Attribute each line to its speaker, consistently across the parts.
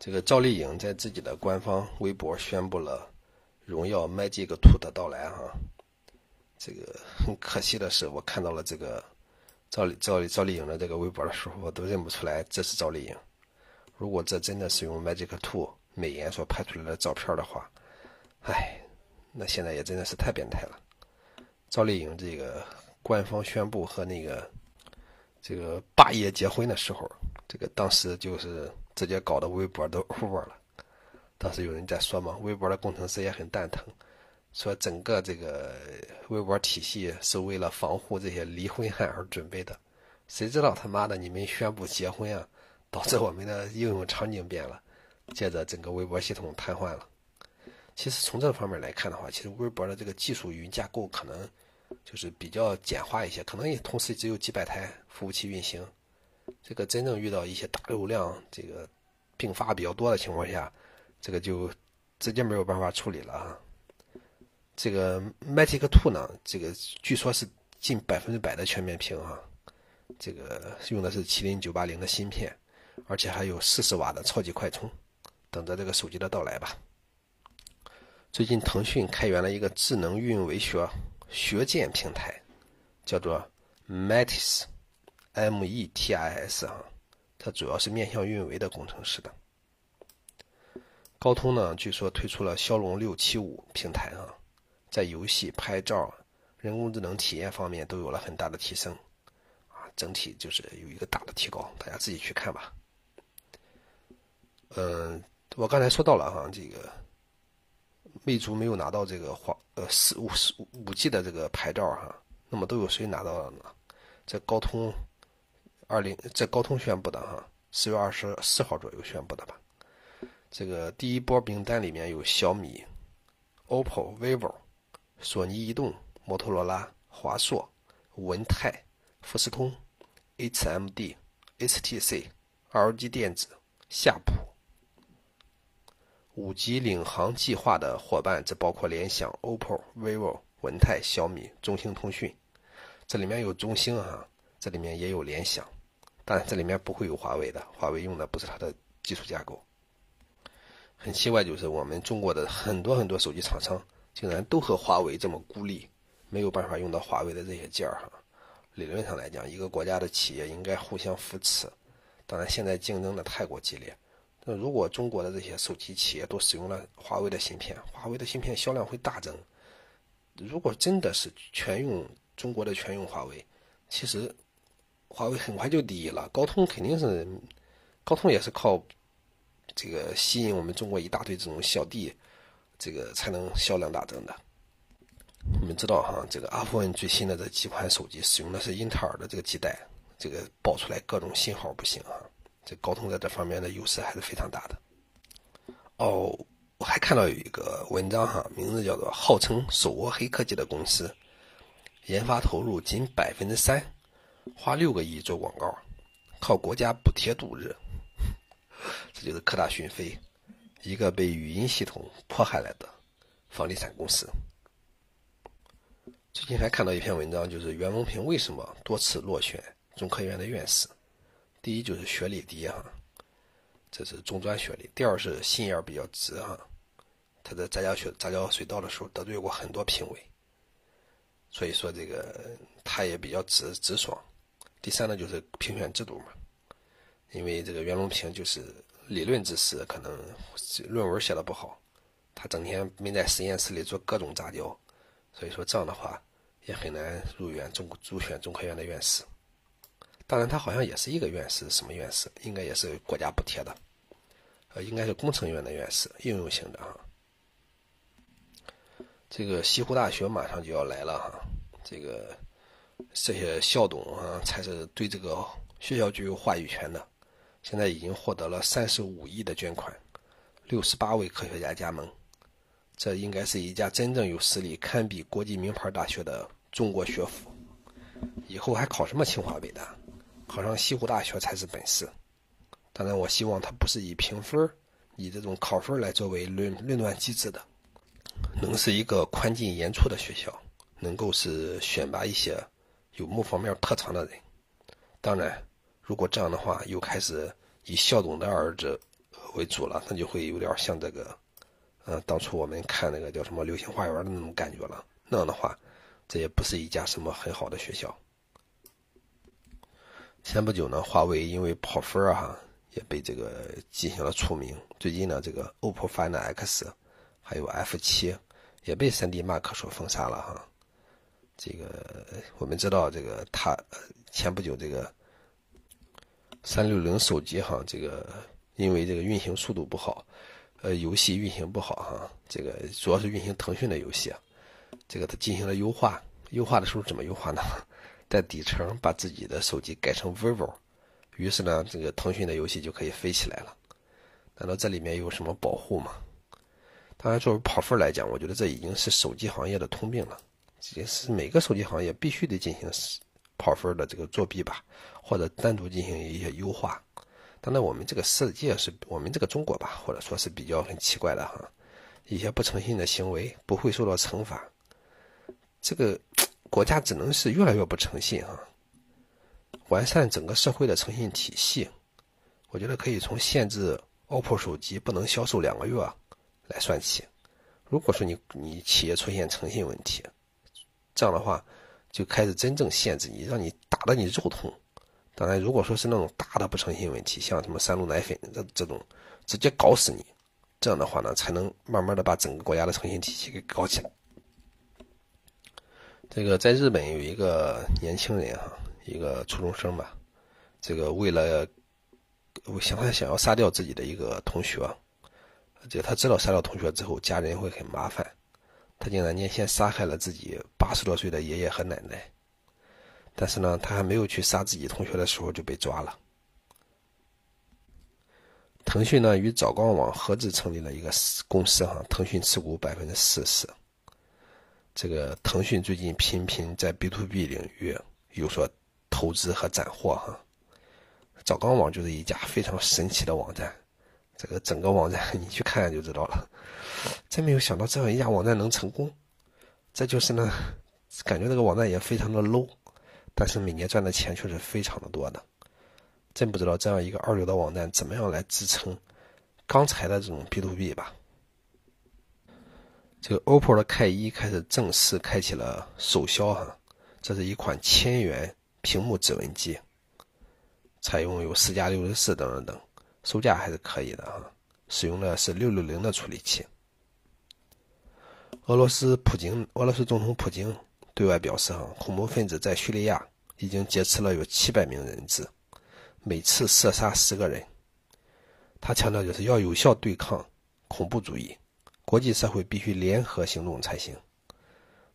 Speaker 1: 这个赵丽颖在自己的官方微博宣布了荣耀 Magic Two 的到来哈。这个很可惜的是，我看到了这个赵丽赵丽赵丽颖的这个微博的时候，我都认不出来这是赵丽颖。如果这真的是用 Magic Two 美颜所拍出来的照片的话，唉，那现在也真的是太变态了。赵丽颖这个官方宣布和那个这个霸业结婚的时候，这个当时就是。直接搞得微博都 over 了。当时有人在说嘛，微博的工程师也很蛋疼，说整个这个微博体系是为了防护这些离婚汉而准备的。谁知道他妈的你们宣布结婚啊，导致我们的应用场景变了，接着整个微博系统瘫痪了。其实从这方面来看的话，其实微博的这个技术云架构可能就是比较简化一些，可能也同时只有几百台服务器运行。这个真正遇到一些大流量、这个并发比较多的情况下，这个就直接没有办法处理了啊。这个 Matic Two 呢，这个据说是近百分之百的全面屏啊，这个用的是麒麟九八零的芯片，而且还有四十瓦的超级快充，等着这个手机的到来吧。最近腾讯开源了一个智能运维学学建平台，叫做 Matis。METIS 啊，它主要是面向运维的工程师的。高通呢，据说推出了骁龙六七五平台啊，在游戏、拍照、人工智能体验方面都有了很大的提升啊，整体就是有一个大的提高，大家自己去看吧。嗯，我刚才说到了哈，这个魅族没有拿到这个华呃四五四五 G 的这个牌照哈，那么都有谁拿到了呢？在高通。二零在高通宣布的哈，四月二十四号左右宣布的吧。这个第一波名单里面有小米、OPPO、vivo、索尼移动、摩托罗拉、华硕、文泰、富士通、HMD、HTC、LG 电子、夏普。五 G 领航计划的伙伴，这包括联想、OPPO、vivo、文泰、小米、中兴通讯。这里面有中兴啊，这里面也有联想。但这里面不会有华为的，华为用的不是它的技术架构。很奇怪，就是我们中国的很多很多手机厂商，竟然都和华为这么孤立，没有办法用到华为的这些件儿哈。理论上来讲，一个国家的企业应该互相扶持。当然，现在竞争的太过激烈。那如果中国的这些手机企业都使用了华为的芯片，华为的芯片销量会大增。如果真的是全用中国的全用华为，其实。华为很快就第一了，高通肯定是，高通也是靠这个吸引我们中国一大堆这种小弟，这个才能销量大增的。我们知道哈，这个 iPhone 最新的这几款手机使用的是英特尔的这个基带，这个爆出来各种信号不行啊。这高通在这方面的优势还是非常大的。哦，我还看到有一个文章哈，名字叫做“号称手握黑科技的公司，研发投入仅百分之三”。花六个亿做广告，靠国家补贴度日，这就是科大讯飞，一个被语音系统迫害来的房地产公司。最近还看到一篇文章，就是袁隆平为什么多次落选中科院的院士。第一就是学历低哈，这是中专学历；第二是心眼比较直哈，他在杂交学杂交水稻的时候得罪过很多评委，所以说这个他也比较直直爽。第三呢，就是评选制度嘛，因为这个袁隆平就是理论知识可能论文写的不好，他整天没在实验室里做各种杂交，所以说这样的话也很难入院中入选中科院的院士。当然，他好像也是一个院士，什么院士？应该也是国家补贴的，呃，应该是工程院的院士，应用型的哈。这个西湖大学马上就要来了哈，这个。这些校董啊，才是对这个学校具有话语权的。现在已经获得了三十五亿的捐款，六十八位科学家加盟。这应该是一家真正有实力、堪比国际名牌大学的中国学府。以后还考什么清华北大？考上西湖大学才是本事。当然，我希望它不是以评分、以这种考分来作为论论断机制的，能是一个宽进严出的学校，能够是选拔一些。有某方面特长的人，当然，如果这样的话，又开始以校董的儿子为主了，那就会有点像这个，呃，当初我们看那个叫什么《流星花园》的那种感觉了。那样的话，这也不是一家什么很好的学校。前不久呢，华为因为跑分儿哈，也被这个进行了除名。最近呢，这个 OPPO Find X 还有 F7 也被 3D Mark 所封杀了哈。这个我们知道，这个他前不久这个三六零手机哈，这个因为这个运行速度不好，呃，游戏运行不好哈，这个主要是运行腾讯的游戏，这个它进行了优化。优化的时候怎么优化呢？在底层把自己的手机改成 vivo，于是呢，这个腾讯的游戏就可以飞起来了。难道这里面有什么保护吗？当然，作为跑分来讲，我觉得这已经是手机行业的通病了，也是每个手机行业必须得进行跑分的这个作弊吧，或者单独进行一些优化。当然，我们这个世界是我们这个中国吧，或者说是比较很奇怪的哈，一些不诚信的行为不会受到惩罚，这个。国家只能是越来越不诚信啊！完善整个社会的诚信体系，我觉得可以从限制 OPPO 手机不能销售两个月来算起。如果说你你企业出现诚信问题，这样的话就开始真正限制你，让你打得你肉痛。当然，如果说是那种大的不诚信问题，像什么三鹿奶粉这这种，直接搞死你，这样的话呢，才能慢慢的把整个国家的诚信体系给搞起来。这个在日本有一个年轻人哈，一个初中生吧，这个为了我想他想要杀掉自己的一个同学，这他知道杀掉同学之后家人会很麻烦，他竟然先杀害了自己八十多岁的爷爷和奶奶，但是呢，他还没有去杀自己同学的时候就被抓了。腾讯呢与早光网合资成立了一个公司哈，腾讯持股百分之四十。这个腾讯最近频频在 B to B 领域有所投资和斩获哈，早钢网就是一家非常神奇的网站，这个整个网站 你去看就知道了。真没有想到这样一家网站能成功，这就是呢，感觉这个网站也非常的 low，但是每年赚的钱却是非常的多的。真不知道这样一个二流的网站怎么样来支撑刚才的这种 B to B 吧。这个 OPPO 的 K1 开始正式开启了首销哈，这是一款千元屏幕指纹机，采用有四加六十四等等等，售价还是可以的哈，使用的是六六零的处理器。俄罗斯普京，俄罗斯总统普京对外表示哈，恐怖分子在叙利亚已经劫持了有七百名人质，每次射杀十个人。他强调就是要有效对抗恐怖主义。国际社会必须联合行动才行。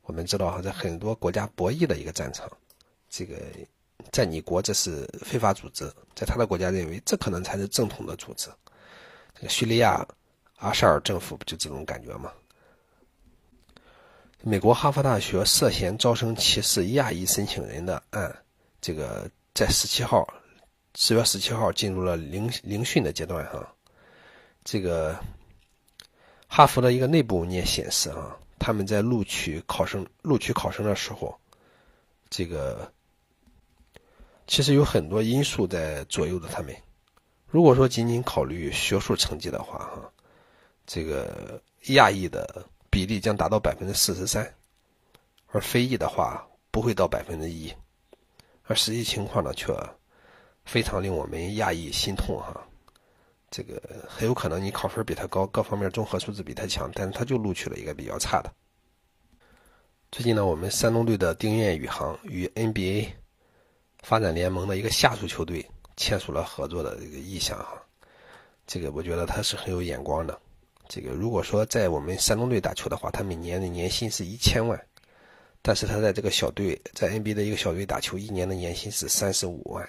Speaker 1: 我们知道哈，在很多国家博弈的一个战场，这个在你国这是非法组织，在他的国家认为这可能才是正统的组织。这个叙利亚阿沙尔政府不就这种感觉吗？美国哈佛大学涉嫌招生歧视亚裔申请人的案，这个在十七号，十月十七号进入了聆聆讯的阶段哈，这个。哈佛的一个内部文件显示，啊，他们在录取考生、录取考生的时候，这个其实有很多因素在左右着他们。如果说仅仅考虑学术成绩的话，哈，这个亚裔的比例将达到百分之四十三，而非裔的话不会到百分之一，而实际情况呢，却非常令我们讶异心痛，哈。这个很有可能你考分比他高，各方面综合素质比他强，但是他就录取了一个比较差的。最近呢，我们山东队的丁彦雨航与 NBA 发展联盟的一个下属球队签署了合作的这个意向哈。这个我觉得他是很有眼光的。这个如果说在我们山东队打球的话，他每年的年薪是一千万，但是他在这个小队在 NBA 的一个小队打球，一年的年薪是三十五万。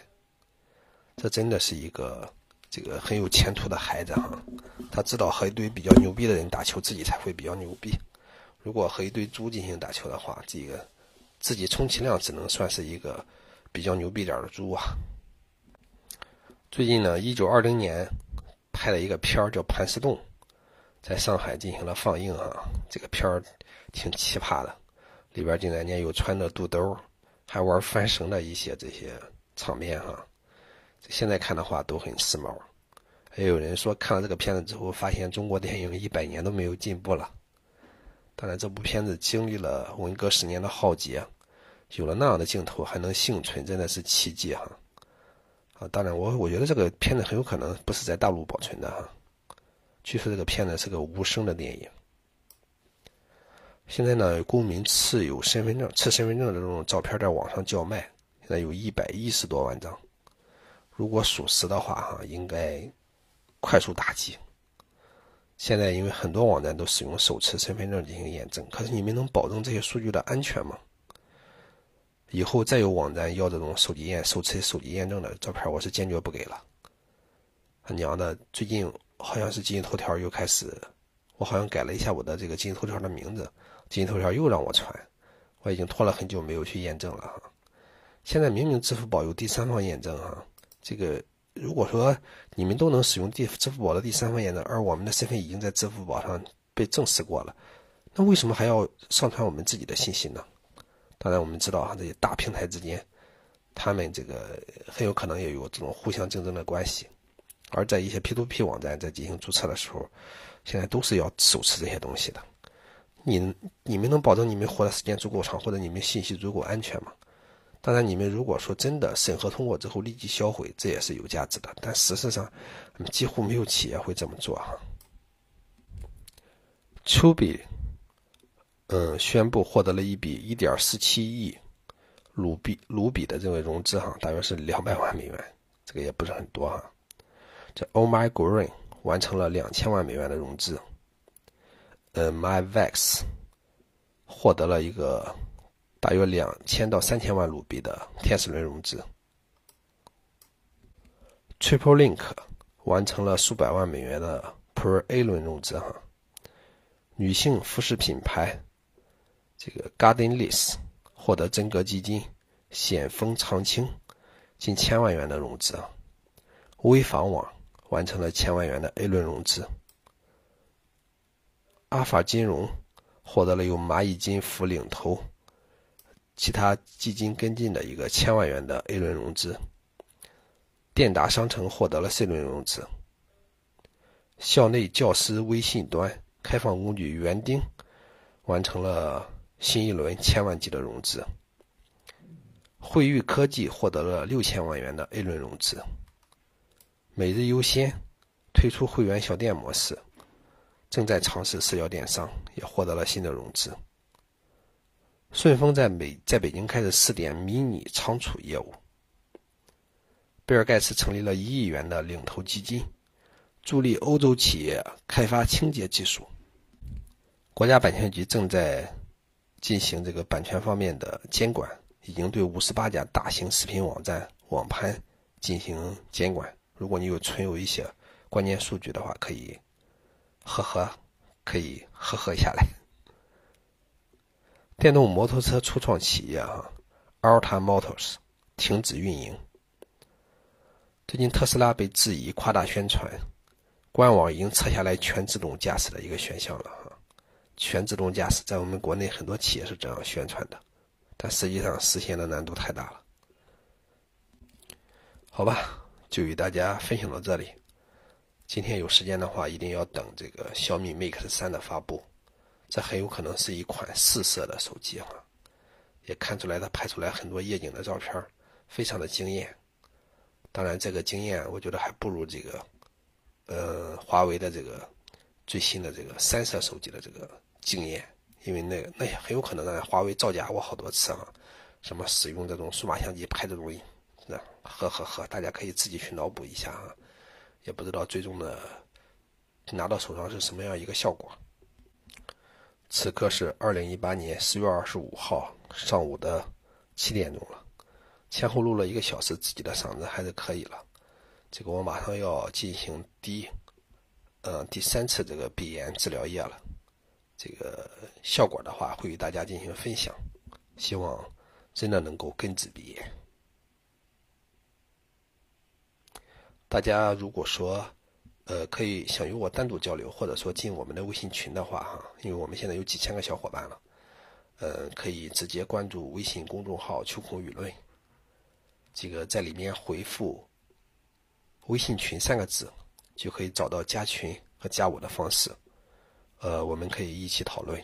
Speaker 1: 这真的是一个。这个很有前途的孩子哈，他知道和一堆比较牛逼的人打球，自己才会比较牛逼。如果和一堆猪进行打球的话，这个自己充其量只能算是一个比较牛逼点的猪啊。最近呢，一九二零年拍了一个片儿叫《盘丝洞》，在上海进行了放映啊。这个片儿挺奇葩的，里边竟然间有穿着肚兜还玩翻绳的一些这些场面哈。现在看的话都很时髦，还有人说看了这个片子之后，发现中国电影一百年都没有进步了。当然，这部片子经历了文革十年的浩劫，有了那样的镜头还能幸存，真的是奇迹哈！啊，当然，我我觉得这个片子很有可能不是在大陆保存的哈。据说这个片子是个无声的电影。现在呢，公民持有身份证、持身份证的这种照片在网上叫卖，现在有一百一十多万张。如果属实的话哈，应该。快速打击。现在因为很多网站都使用手持身份证进行验证，可是你们能保证这些数据的安全吗？以后再有网站要这种手机验、手持手机验证的照片，我是坚决不给了。他娘的，最近好像是今日头条又开始，我好像改了一下我的这个今日头条的名字，今日头条又让我传，我已经拖了很久没有去验证了哈。现在明明支付宝有第三方验证哈，这个。如果说你们都能使用第支付宝的第三方验证，而我们的身份已经在支付宝上被证实过了，那为什么还要上传我们自己的信息呢？当然，我们知道啊，这些大平台之间，他们这个很有可能也有这种互相竞争的关系。而在一些 P2P 网站在进行注册的时候，现在都是要手持这些东西的。你你们能保证你们活的时间足够长，或者你们信息足够安全吗？当然，你们如果说真的审核通过之后立即销毁，这也是有价值的。但事实上，几乎没有企业会这么做哈。丘比，嗯，宣布获得了一笔一点四七亿卢比卢比的这个融资哈，大约是两百万美元，这个也不是很多哈。这 Oh My Green 完成了两千万美元的融资，呃，MyVex 获得了一个。大约两千到三千万卢比的天使轮融资，Triple Link 完成了数百万美元的 Pre A 轮融资哈。女性服饰品牌这个 Gardenless 获得真格基金险峰长青近千万元的融资啊。微房网完成了千万元的 A 轮融资。阿法金融获得了由蚂蚁金服领投。其他基金跟进的一个千万元的 A 轮融资，电达商城获得了 C 轮融资，校内教师微信端开放工具园丁完成了新一轮千万级的融资，汇誉科技获得了六千万元的 A 轮融资，每日优先推出会员小店模式，正在尝试社交电商，也获得了新的融资。顺丰在美在北京开始试点迷你仓储业务。贝尔盖茨成立了一亿元的领投基金，助力欧洲企业开发清洁技术。国家版权局正在进行这个版权方面的监管，已经对五十八家大型视频网站网盘进行监管。如果你有存有一些关键数据的话，可以呵呵，可以呵呵下来。电动摩托车初创企业啊，Alta Motors 停止运营。最近特斯拉被质疑夸大宣传，官网已经撤下来全自动驾驶的一个选项了哈。全自动驾驶在我们国内很多企业是这样宣传的，但实际上实现的难度太大了。好吧，就与大家分享到这里。今天有时间的话，一定要等这个小米 Mix 三的发布。这很有可能是一款四摄的手机哈，也看出来它拍出来很多夜景的照片，非常的惊艳。当然，这个惊艳我觉得还不如这个，呃，华为的这个最新的这个三摄手机的这个惊艳，因为那个那也很有可能让华为造假过好多次啊，什么使用这种数码相机拍这种，那呵呵呵，大家可以自己去脑补一下啊，也不知道最终的拿到手上是什么样一个效果。此刻是二零一八年十月二十五号上午的七点钟了，前后录了一个小时，自己的嗓子还是可以了。这个我马上要进行第，呃，第三次这个鼻炎治疗液了。这个效果的话，会与大家进行分享，希望真的能够根治鼻炎。大家如果说，呃，可以想与我单独交流，或者说进我们的微信群的话，哈，因为我们现在有几千个小伙伴了，呃，可以直接关注微信公众号“秋空舆论”，这个在里面回复“微信群”三个字，就可以找到加群和加我的方式，呃，我们可以一起讨论。